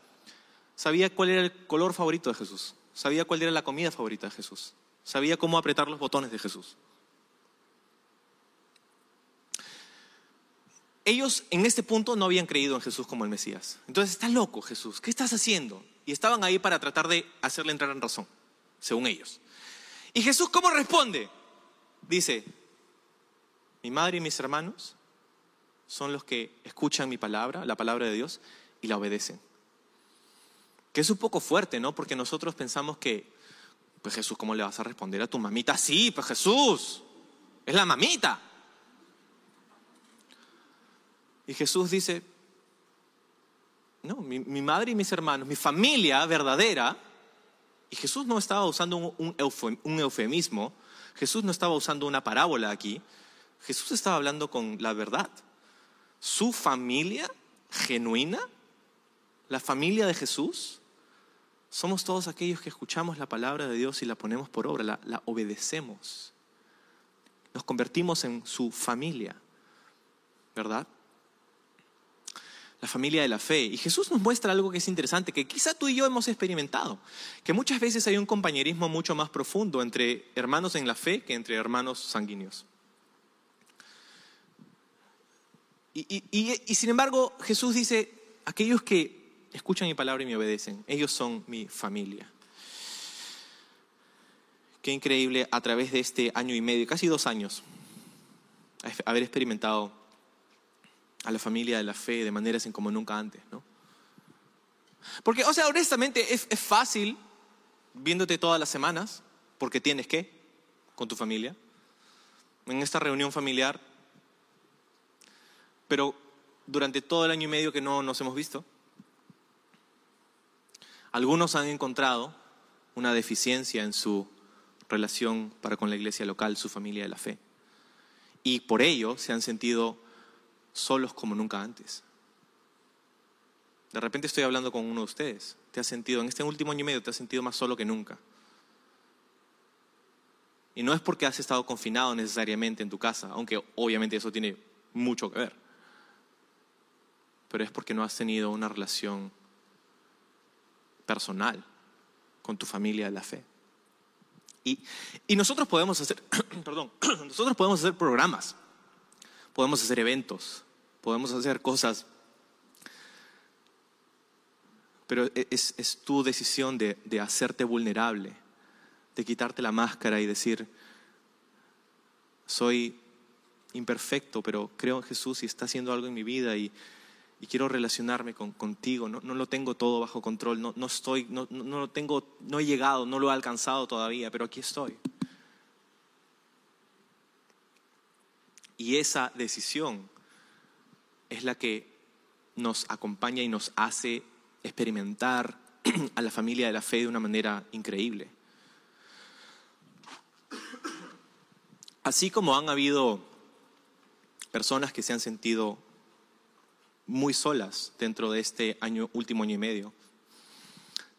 sabía cuál era el color favorito de Jesús, sabía cuál era la comida favorita de Jesús, sabía cómo apretar los botones de Jesús. ellos en este punto no habían creído en Jesús como el Mesías. Entonces, estás loco Jesús, ¿qué estás haciendo? Y estaban ahí para tratar de hacerle entrar en razón, según ellos. ¿Y Jesús cómo responde? Dice, mi madre y mis hermanos son los que escuchan mi palabra, la palabra de Dios, y la obedecen. Que es un poco fuerte, ¿no? Porque nosotros pensamos que, pues Jesús, ¿cómo le vas a responder a tu mamita? Sí, pues Jesús, es la mamita. Y Jesús dice, no, mi, madre y mis hermanos, mi familia verdadera, y Jesús no estaba usando un, eufemismo, Jesús no estaba usando una parábola aquí, Jesús estaba hablando con la verdad. Su familia genuina, la familia de Jesús, somos todos aquellos que escuchamos la palabra de Dios y la ponemos por obra, la, la obedecemos. Nos convertimos en su familia, ¿verdad? La familia de la fe. Y Jesús nos muestra algo que es interesante, que quizá tú y yo hemos experimentado, que muchas veces hay un compañerismo mucho más profundo entre hermanos en la fe que entre hermanos sanguíneos. Y, sin embargo, Jesús dice, aquellos que escuchan mi palabra y me obedecen, ellos son mi familia. Qué increíble a través de este año y medio, casi dos años, haber experimentado a la familia de la fe de maneras en como nunca antes, ¿no? Porque, o sea, honestamente es, es fácil viéndote todas las semanas, porque tienes que, con tu familia, en esta reunión familiar, pero durante todo el año y medio que no nos hemos visto, algunos han encontrado una deficiencia en su relación para con la iglesia local, su familia de la fe. Y por ello se han sentido solos como nunca antes. De repente estoy hablando con uno de ustedes. Te has sentido, en este último año y medio, te has sentido más solo que nunca. Y no es porque has estado confinado necesariamente en tu casa, aunque obviamente eso tiene mucho que ver. Pero es porque no has tenido una relación personal con tu familia de la fe. Y, y nosotros podemos hacer, perdón, nosotros podemos hacer programas, podemos hacer eventos, podemos hacer cosas, pero e, es, es tu decisión de, de hacerte vulnerable, de quitarte la máscara y decir, soy imperfecto, pero creo en Jesús y está haciendo algo en mi vida y, y quiero relacionarme con, contigo. No, no, lo tengo todo bajo control, no, no estoy, no, no, lo tengo, no he llegado, no lo he alcanzado todavía, pero aquí estoy. Y esa decisión es la que nos acompaña y nos hace experimentar a la familia de la fe de una manera increíble. Así como han habido personas que se han sentido muy solas dentro de este año, último año y medio.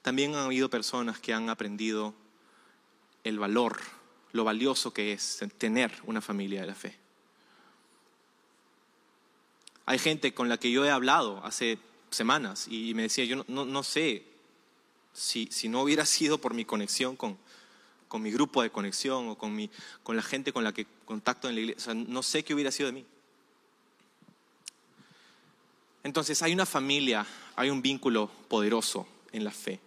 También han habido personas que han aprendido el valor, lo valioso que es tener una familia de la fe. Hay gente con la que yo he hablado hace semanas y me decía, yo no, sé si, si, no hubiera sido por mi conexión con, con mi grupo de conexión o con, mi, con la gente con la que contacto en la iglesia, no sé qué hubiera sido de mí. Entonces hay una familia, hay un vínculo poderoso en la fe.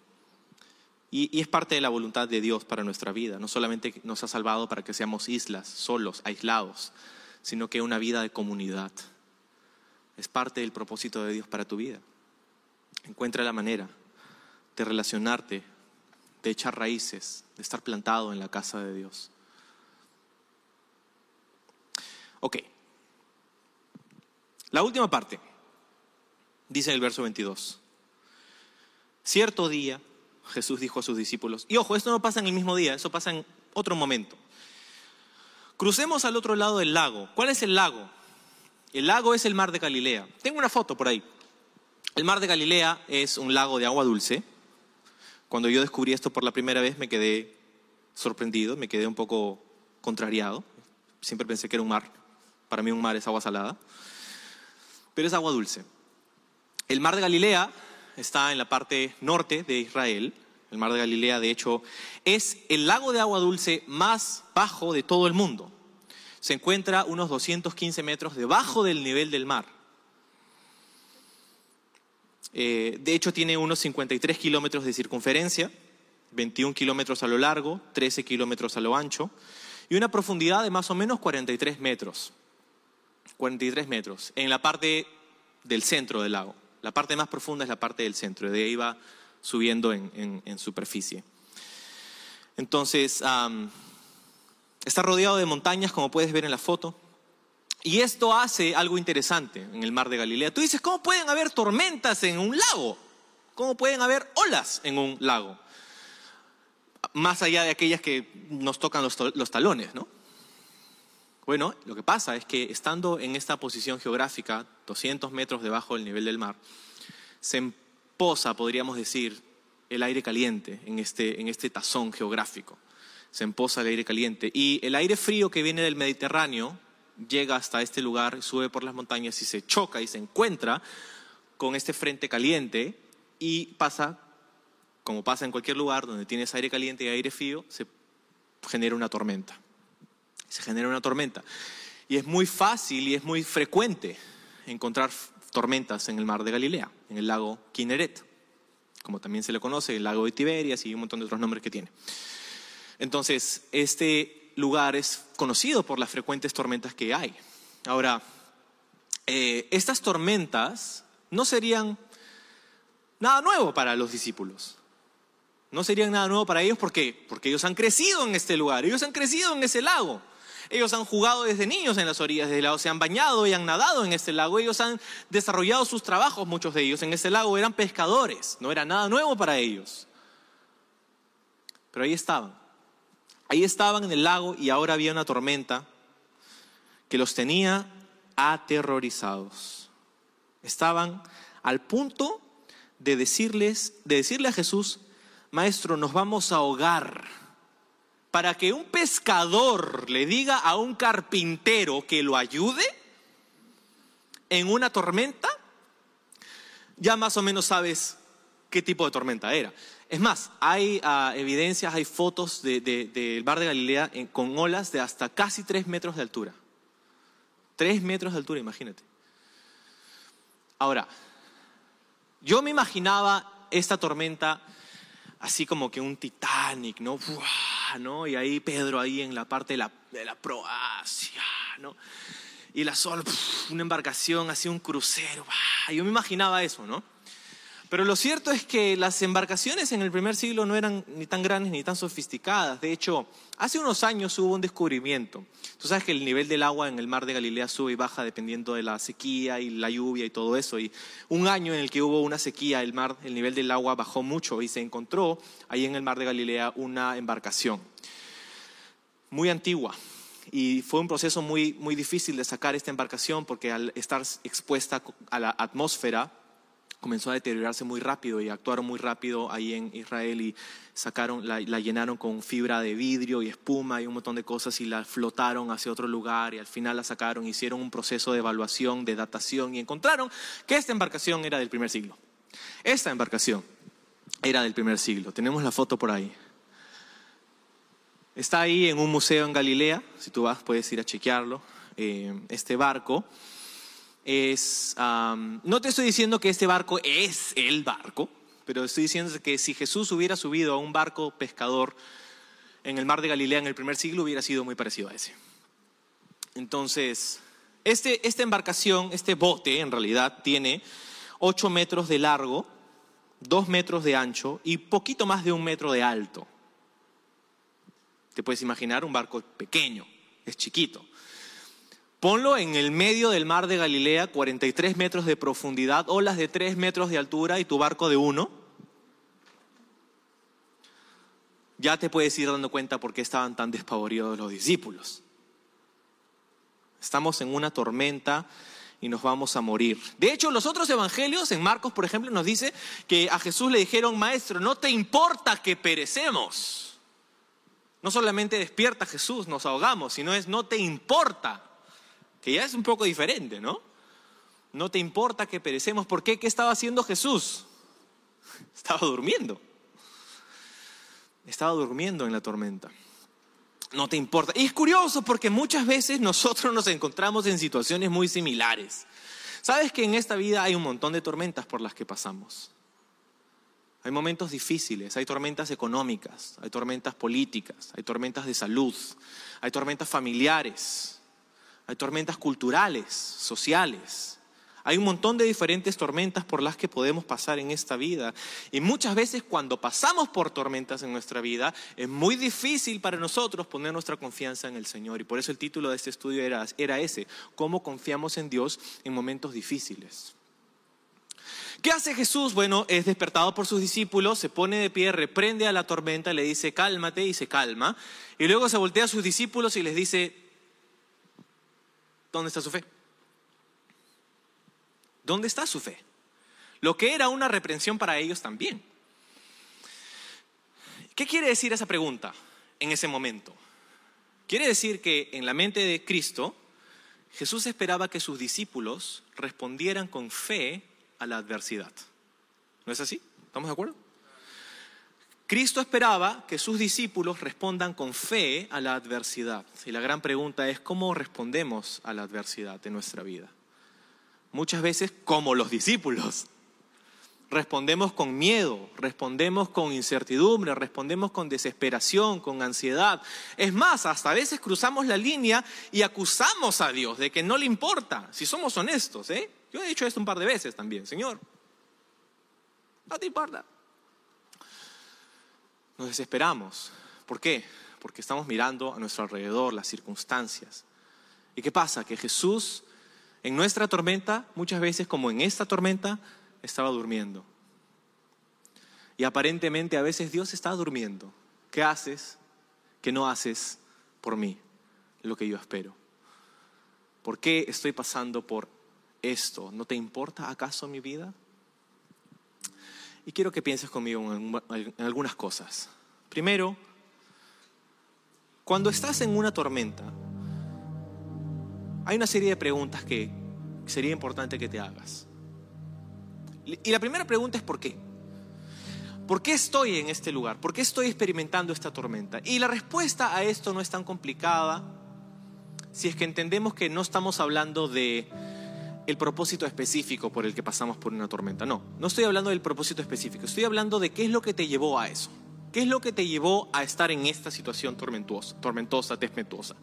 Y, es parte de la voluntad de Dios para nuestra vida. No solamente nos ha salvado para que seamos islas, solos, aislados, sino que una vida de comunidad. Es parte del propósito de Dios para tu vida. Encuentra la manera de relacionarte, de echar raíces, de estar plantado en la casa de Dios. Ok. La última parte. Dice el verso 22. Cierto día, Jesús dijo a sus discípulos, y ojo, esto no pasa en el mismo día, eso pasa en otro momento. Crucemos al otro lado del lago. ¿Cuál es el lago? El lago es el mar de Galilea. Tengo una foto por ahí. El mar de Galilea es un lago de agua dulce. Cuando yo descubrí esto por la primera vez me quedé sorprendido, me quedé un poco contrariado. Siempre pensé que era un mar. Para mí un mar es agua salada. Pero es agua dulce. El mar de Galilea está en la parte norte de Israel. El mar de Galilea, de hecho, es el lago de agua dulce más bajo de todo el mundo. Se encuentra unos 215 metros debajo del nivel del mar. Eh, de hecho, tiene unos 53 kilómetros de circunferencia, 21 kilómetros a lo largo, 13 kilómetros a lo ancho, y una profundidad de más o menos 43 metros. 43 metros, en la parte del centro del lago. La parte más profunda es la parte del centro, de ahí va subiendo en, superficie. Entonces, está rodeado de montañas, como puedes ver en la foto. Y esto hace algo interesante en el mar de Galilea. Tú dices, ¿cómo pueden haber tormentas en un lago? ¿Cómo pueden haber olas en un lago? Más allá de aquellas que nos tocan los, talones, ¿no? Bueno, lo que pasa es que estando en esta posición geográfica, 200 metros debajo del nivel del mar, se emposa, podríamos decir, el aire caliente en este, en este tazón geográfico. Se emposa el aire caliente. Y el aire frío que viene del Mediterráneo llega hasta este lugar, sube por las montañas y se choca y se encuentra con este frente caliente y pasa, como pasa en cualquier lugar donde tienes aire caliente y aire frío, se genera una tormenta se genera una tormenta. Y es muy fácil y es muy frecuente encontrar tormentas en el mar de Galilea, en el lago Kinneret, como también se le conoce, el lago de Tiberias y un montón de otros nombres que tiene. Entonces, este lugar es conocido por las frecuentes tormentas que hay. Ahora, eh, estas tormentas no serían nada nuevo para los discípulos. No serían nada nuevo para ellos porque, porque ellos han crecido en este lugar, ellos han crecido en ese lago. Ellos han jugado desde niños en las orillas del lago, se han bañado y han nadado en este lago. Ellos han desarrollado sus trabajos, muchos de ellos, en ese lago. Eran pescadores, no era nada nuevo para ellos. Pero ahí estaban. Ahí estaban en el lago y ahora había una tormenta que los tenía aterrorizados. Estaban al punto de decirles, de decirle a Jesús, Maestro, nos vamos a ahogar para que un pescador le diga a un carpintero que lo ayude en una tormenta, ya más o menos sabes qué tipo de tormenta era. Es más, hay ah, evidencias, hay fotos del mar de Galilea con olas de hasta casi tres metros de altura. Tres metros de altura, imagínate. Ahora, yo me imaginaba esta tormenta así como que un Titanic, ¿no? Y ahí Pedro ahí en la parte de la, de la Proasia, ¿no? Y la sol, una embarcación, así un crucero. Yo me imaginaba eso, ¿no? Pero lo cierto es que las embarcaciones en el primer siglo no eran ni tan grandes ni tan sofisticadas. De hecho, hace unos años hubo un descubrimiento. Tú sabes que el nivel del agua en el mar de Galilea sube y baja dependiendo de la sequía y la lluvia y todo eso. Y un año en el que hubo una sequía, el mar, el nivel del agua bajó mucho y se encontró ahí en el mar de Galilea una embarcación muy antigua. Y fue un proceso muy, muy difícil de sacar esta embarcación porque al estar expuesta a la atmósfera, comenzó a deteriorarse muy rápido y actuaron muy rápido ahí en Israel y sacaron, la, llenaron con fibra de vidrio y espuma y un montón de cosas y la flotaron hacia otro lugar y al final la sacaron, hicieron un proceso de evaluación, de datación y encontraron que esta embarcación era del primer siglo. Esta embarcación era del primer siglo. Tenemos la foto por ahí. Está ahí en un museo en Galilea, si tú vas puedes ir a chequearlo, eh, este barco es, no te estoy diciendo que este barco es el barco, pero estoy diciendo que si Jesús hubiera subido a un barco pescador en el mar de Galilea en el primer siglo, hubiera sido muy parecido a ese. Entonces, este, esta embarcación, este bote en realidad tiene 8 metros de largo, 2 metros de ancho y poquito más de un metro de alto. Te puedes imaginar un barco pequeño, es chiquito. Ponlo en el medio del mar de Galilea, 43 metros de profundidad, olas de 3 metros de altura y tu barco de 1. Ya te puedes ir dando cuenta por qué estaban tan despavoridos los discípulos. Estamos en una tormenta y nos vamos a morir. De hecho, los otros evangelios, en Marcos, por ejemplo, nos dice que a Jesús le dijeron, maestro, no te importa que perecemos. No solamente despierta Jesús, nos ahogamos, sino es no te importa que ya es un poco diferente, ¿no? No te importa que perecemos. ¿Por qué? ¿Qué estaba haciendo Jesús? Estaba durmiendo. Estaba durmiendo en la tormenta. No te importa. Y es curioso porque muchas veces nosotros nos encontramos en situaciones muy similares. Sabes que en esta vida hay un montón de tormentas por las que pasamos. Hay momentos difíciles, hay tormentas económicas, hay tormentas políticas, hay tormentas de salud, hay tormentas familiares, hay tormentas culturales, sociales. Hay un montón de diferentes tormentas por las que podemos pasar en esta vida. Y muchas veces cuando pasamos por tormentas en nuestra vida, es muy difícil para nosotros poner nuestra confianza en el Señor. Y por eso el título de este estudio era, ese, ¿cómo confiamos en Dios en momentos difíciles? ¿Qué hace Jesús? Bueno, es despertado por sus discípulos, se pone de pie, reprende a la tormenta, le dice, cálmate y se calma. Y luego se voltea a sus discípulos y les dice, ¿Dónde está su fe? ¿Dónde está su fe? Lo que era una reprensión para ellos también. ¿Qué quiere decir esa pregunta en ese momento? Quiere decir que en la mente de Cristo, Jesús esperaba que sus discípulos respondieran con fe a la adversidad. ¿No es así? ¿Estamos de acuerdo? Cristo esperaba que sus discípulos respondan con fe a la adversidad. Y la gran pregunta es, ¿cómo respondemos a la adversidad en nuestra vida? Muchas veces como los discípulos. Respondemos con miedo, respondemos con incertidumbre, respondemos con desesperación, con ansiedad. Es más, hasta a veces cruzamos la línea y acusamos a Dios de que no le importa, si somos honestos. ¿eh? Yo he dicho esto un par de veces también, Señor, no te importa nos desesperamos. ¿Por qué? Porque estamos mirando a nuestro alrededor las circunstancias. ¿Y qué pasa? Que Jesús en nuestra tormenta, muchas veces como en esta tormenta, estaba durmiendo. Y aparentemente a veces Dios está durmiendo. ¿Qué haces? ¿Qué no haces por mí? Lo que yo espero. ¿Por qué estoy pasando por esto? ¿No te importa acaso mi vida? Y quiero que pienses conmigo en, algunas cosas. Primero, Cuando estás en una tormenta, hay una serie de preguntas que sería importante que te hagas. Y la primera pregunta es ¿por qué? ¿Por qué estoy en este lugar? ¿Por qué estoy experimentando esta tormenta? Y la respuesta a esto no es tan complicada si es que entendemos que no estamos hablando de el propósito específico por el que pasamos por una tormenta. No, no estoy hablando del propósito específico, estoy hablando de qué es lo que te llevó a eso. ¿Qué es lo que te llevó a estar en esta situación tormentosa, tormentosa, tempestuosa?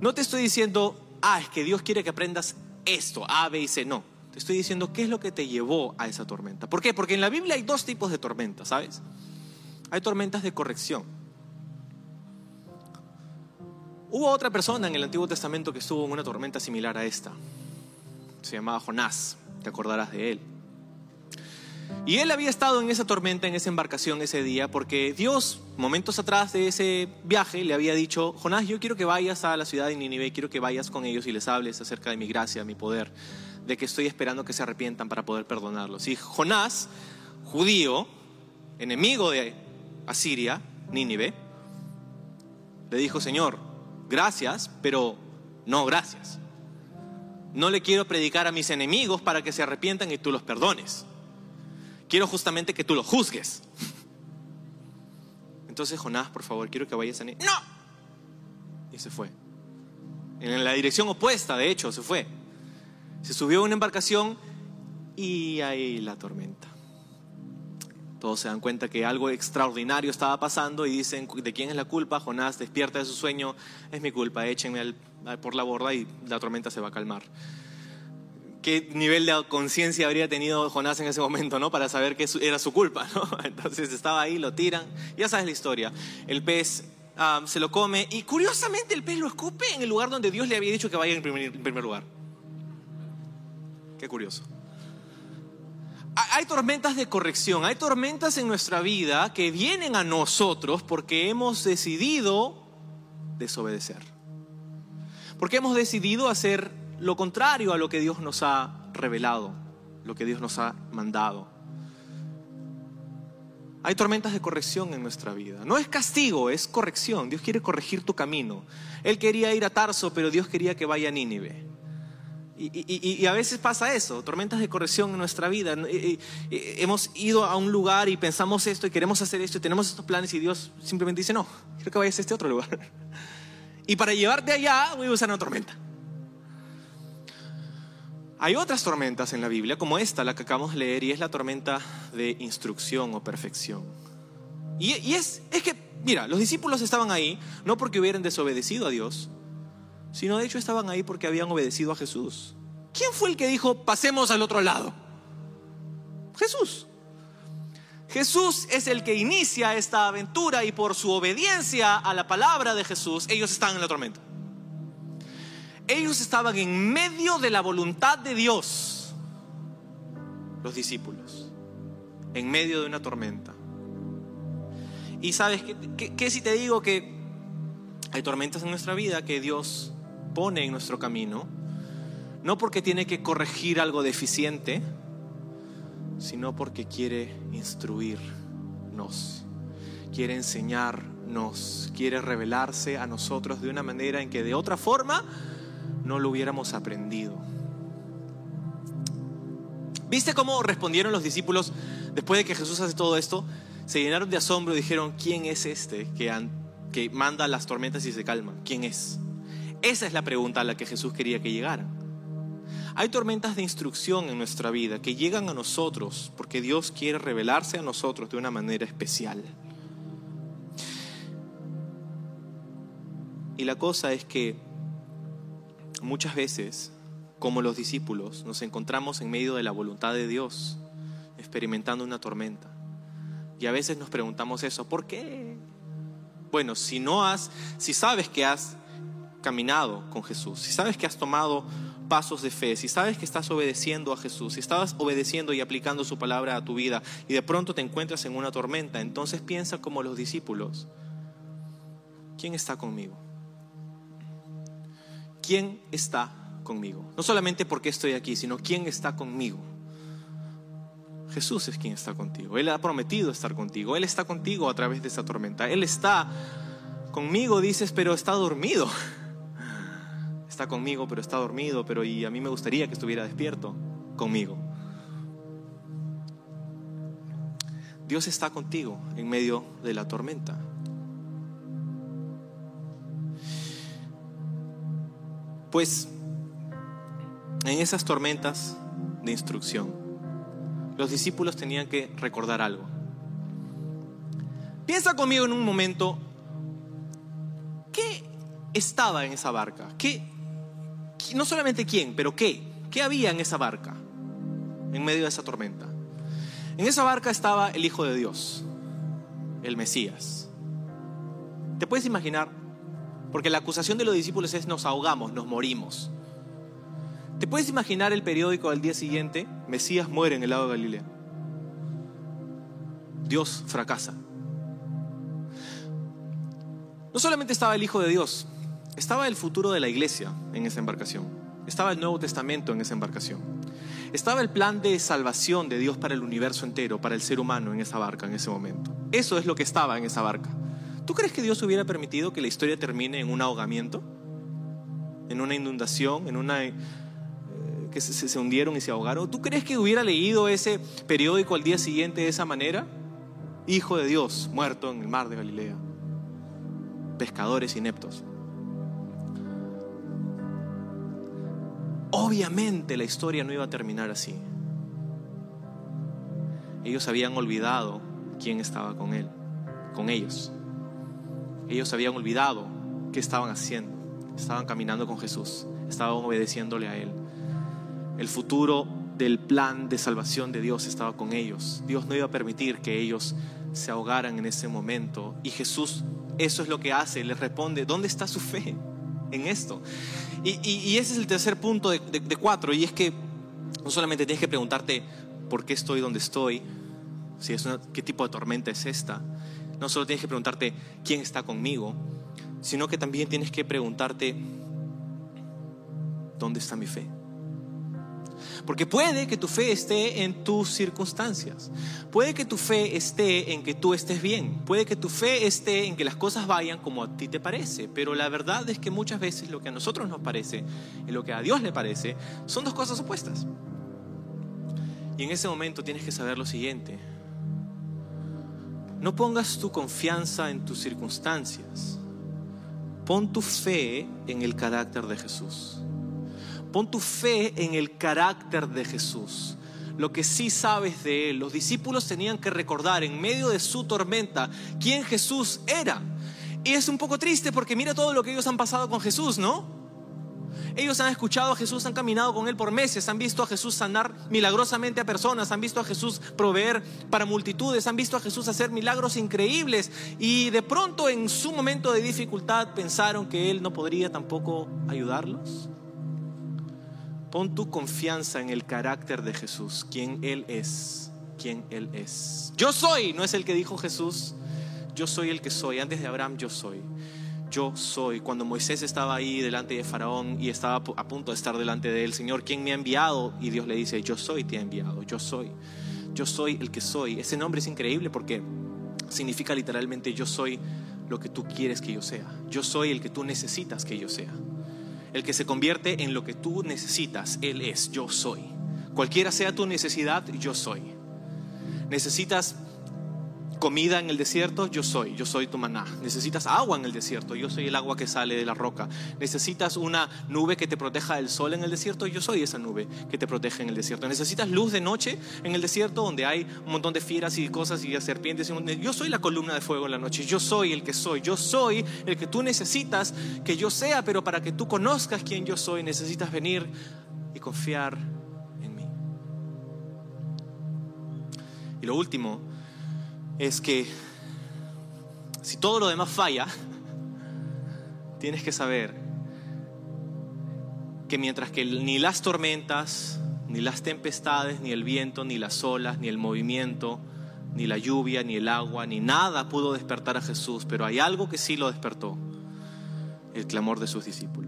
No te estoy diciendo, ah, es que Dios quiere que aprendas esto, A, B y C. No, te estoy diciendo qué es lo que te llevó a esa tormenta. ¿Por qué? Porque en la Biblia hay dos tipos de tormentas, ¿sabes? Hay tormentas de corrección. Hubo otra persona en el Antiguo Testamento que estuvo en una tormenta similar a esta. Se llamaba Jonás, te acordarás de él. Y él había estado en esa tormenta, en esa embarcación ese día, porque Dios, momentos atrás de ese viaje, le había dicho, Jonás, yo quiero que vayas a la ciudad de Nínive, quiero que vayas con ellos y les hables acerca de mi gracia, mi poder, de que estoy esperando que se arrepientan para poder perdonarlos. Y Jonás, judío, enemigo de Asiria, Nínive, le dijo, Señor, gracias, pero no gracias. No le quiero predicar a mis enemigos para que se arrepientan y tú los perdones quiero justamente que tú lo juzgues. Entonces, Jonás, por favor, quiero que vayas a... ¡No! Y se fue. En la dirección opuesta, de hecho, se fue. Se subió a una embarcación y ahí la tormenta. Todos se dan cuenta que algo extraordinario estaba pasando y dicen, ¿de quién es la culpa? Jonás despierta de su sueño, es mi culpa, échenme por la borda y la tormenta se va a calmar qué nivel de conciencia habría tenido Jonás en ese momento, ¿no? Para saber que era su culpa. Entonces estaba ahí, lo tiran. Ya sabes la historia. El pez ah, se lo come y curiosamente el pez lo escupe en el lugar donde Dios le había dicho que vaya en primer lugar. Qué curioso. Hay tormentas de corrección, hay tormentas en nuestra vida que vienen a nosotros porque hemos decidido desobedecer. Porque hemos decidido hacer lo contrario a lo que Dios nos ha revelado, lo que Dios nos ha mandado. Hay tormentas de corrección en nuestra vida. No es castigo, es corrección. Dios quiere corregir tu camino. Él quería ir a Tarso, pero Dios quería que vaya a Nínive. Y, a veces pasa eso, tormentas de corrección en nuestra vida. hemos ido a un lugar y pensamos esto y queremos hacer esto y tenemos estos planes y Dios simplemente dice, no, quiero que vayas a este otro lugar. Y para llevarte allá voy a usar una tormenta. Hay otras tormentas en la Biblia, como esta, la que acabamos de leer, y es la tormenta de instrucción o perfección. Y, es, es que, mira, los discípulos estaban ahí no porque hubieran desobedecido a Dios, sino de hecho estaban ahí porque habían obedecido a Jesús. ¿Quién fue el que dijo, pasemos al otro lado? Jesús. Jesús es el que inicia esta aventura y por su obediencia a la palabra de Jesús, ellos están en la tormenta. Ellos estaban en medio de la voluntad de Dios, los discípulos, en medio de una tormenta. Y sabes, ¿qué, si te digo que hay tormentas en nuestra vida que Dios pone en nuestro camino? No porque tiene que corregir algo deficiente, sino porque quiere instruirnos, quiere enseñarnos, quiere revelarse a nosotros de una manera en que de otra forma no lo hubiéramos aprendido. ¿Viste cómo respondieron los discípulos después de que Jesús hace todo esto? Se llenaron de asombro y dijeron, ¿quién es este que, que manda las tormentas y se calma? ¿Quién es? Esa es la pregunta a la que Jesús quería que llegaran. Hay tormentas de instrucción en nuestra vida que llegan a nosotros porque Dios quiere revelarse a nosotros de una manera especial. Y la cosa es que muchas veces, como los discípulos, nos encontramos en medio de la voluntad de Dios, experimentando una tormenta. Y a veces nos preguntamos eso, ¿por qué? Bueno, si no has, si sabes que has caminado con Jesús, si sabes que has tomado pasos de fe, si sabes que estás obedeciendo a Jesús, si estabas obedeciendo y aplicando su palabra a tu vida y de pronto te encuentras en una tormenta, entonces piensa como los discípulos, ¿quién está conmigo? ¿quién está conmigo? No solamente porque estoy aquí, sino quién está conmigo. Jesús es quien está contigo. Él ha prometido estar contigo. Él está contigo a través de esa tormenta. Él está Conmigo dices, pero está dormido. Está conmigo, pero está dormido, pero y a mí me gustaría que estuviera despierto conmigo. Dios está contigo en medio de la tormenta. Pues en esas tormentas de instrucción, los discípulos tenían que recordar algo. Piensa conmigo en un momento, ¿qué estaba en esa barca? ¿Qué, no solamente quién, pero qué? ¿Qué había en esa barca en medio de esa tormenta? En esa barca estaba el Hijo de Dios, el Mesías. ¿Te puedes imaginar? Porque la acusación de los discípulos es nos ahogamos, nos morimos. ¿Te puedes imaginar el periódico al día siguiente? Mesías muere en el lago de Galilea. Dios fracasa. No solamente estaba el Hijo de Dios, estaba el futuro de la iglesia en esa embarcación. Estaba el Nuevo Testamento en esa embarcación. Estaba el plan de salvación de Dios para el universo entero, para el ser humano en esa barca en ese momento. Eso es lo que estaba en esa barca. ¿Tú crees que Dios hubiera permitido que la historia termine en un ahogamiento? ¿En una inundación? ¿En una que se, hundieron y se ahogaron. ¿Tú crees que hubiera leído ese periódico al día siguiente de esa manera? Hijo de Dios, muerto en el mar de Galilea. Pescadores ineptos. Obviamente la historia no iba a terminar así. Ellos habían olvidado quién estaba con él, con ellos. Ellos habían olvidado qué estaban haciendo. Estaban caminando con Jesús, estaban obedeciéndole a él. El futuro del plan de salvación de Dios estaba con ellos. Dios no iba a permitir que ellos se ahogaran en ese momento. Y Jesús eso es lo que hace, les responde, ¿dónde está su fe en esto? Y, ese es el tercer punto de, cuatro, y es que no solamente tienes que preguntarte por qué estoy donde estoy, si es qué tipo de tormenta es esta, no solo tienes que preguntarte quién está conmigo, sino que también tienes que preguntarte, ¿dónde está mi fe? Porque puede que tu fe esté en tus circunstancias. Puede que tu fe esté en que tú estés bien. Puede que tu fe esté en que las cosas vayan como a ti te parece. Pero la verdad es que muchas veces lo que a nosotros nos parece y lo que a Dios le parece son dos cosas opuestas. Y en ese momento tienes que saber lo siguiente. No pongas tu confianza en tus circunstancias. Pon tu fe en el carácter de Jesús. Pon tu fe en el carácter de Jesús. Lo que sí sabes de Él. Los discípulos tenían que recordar en medio de su tormenta quién Jesús era. Y es un poco triste porque mira todo lo que ellos han pasado con Jesús, ¿no? Ellos han escuchado a Jesús, han caminado con Él por meses, han visto a Jesús sanar milagrosamente a personas, han visto a Jesús proveer para multitudes, han visto a Jesús hacer milagros increíbles y de pronto en su momento de dificultad pensaron que Él no podría tampoco ayudarlos. Pon tu confianza en el carácter de Jesús, quien Él es, quien Él es. Yo soy, no es el que dijo Jesús, yo soy el que soy. Antes de Abraham, yo soy. Yo soy. Cuando Moisés estaba ahí delante de Faraón y estaba a punto de estar delante de él, Señor, ¿quién me ha enviado? Y Dios le dice, yo soy, te ha enviado, yo soy. Yo soy el que soy. Ese nombre es increíble porque significa literalmente yo soy lo que tú quieres que yo sea. Yo soy el que tú necesitas que yo sea el que se convierte en lo que tú necesitas. Él es, yo soy. Cualquiera sea tu necesidad, yo soy. Necesitas comida en el desierto, yo soy, yo soy tu maná. Necesitas agua en el desierto, yo soy el agua que sale de la roca. Necesitas una nube que te proteja del sol en el desierto, yo soy esa nube que te protege en el desierto. Necesitas luz de noche en el desierto donde hay un montón de fieras y cosas y serpientes. Yo soy la columna de fuego en la noche, yo soy el que soy, yo soy el que tú necesitas que yo sea, pero para que tú conozcas quién yo soy necesitas venir y confiar en mí. Y lo último, es que si todo lo demás falla, tienes que saber que mientras que ni las tormentas, ni las tempestades, ni el viento, ni las olas, ni el movimiento, ni la lluvia, ni el agua, ni nada pudo despertar a Jesús, pero hay algo que sí lo despertó, el clamor de sus discípulos.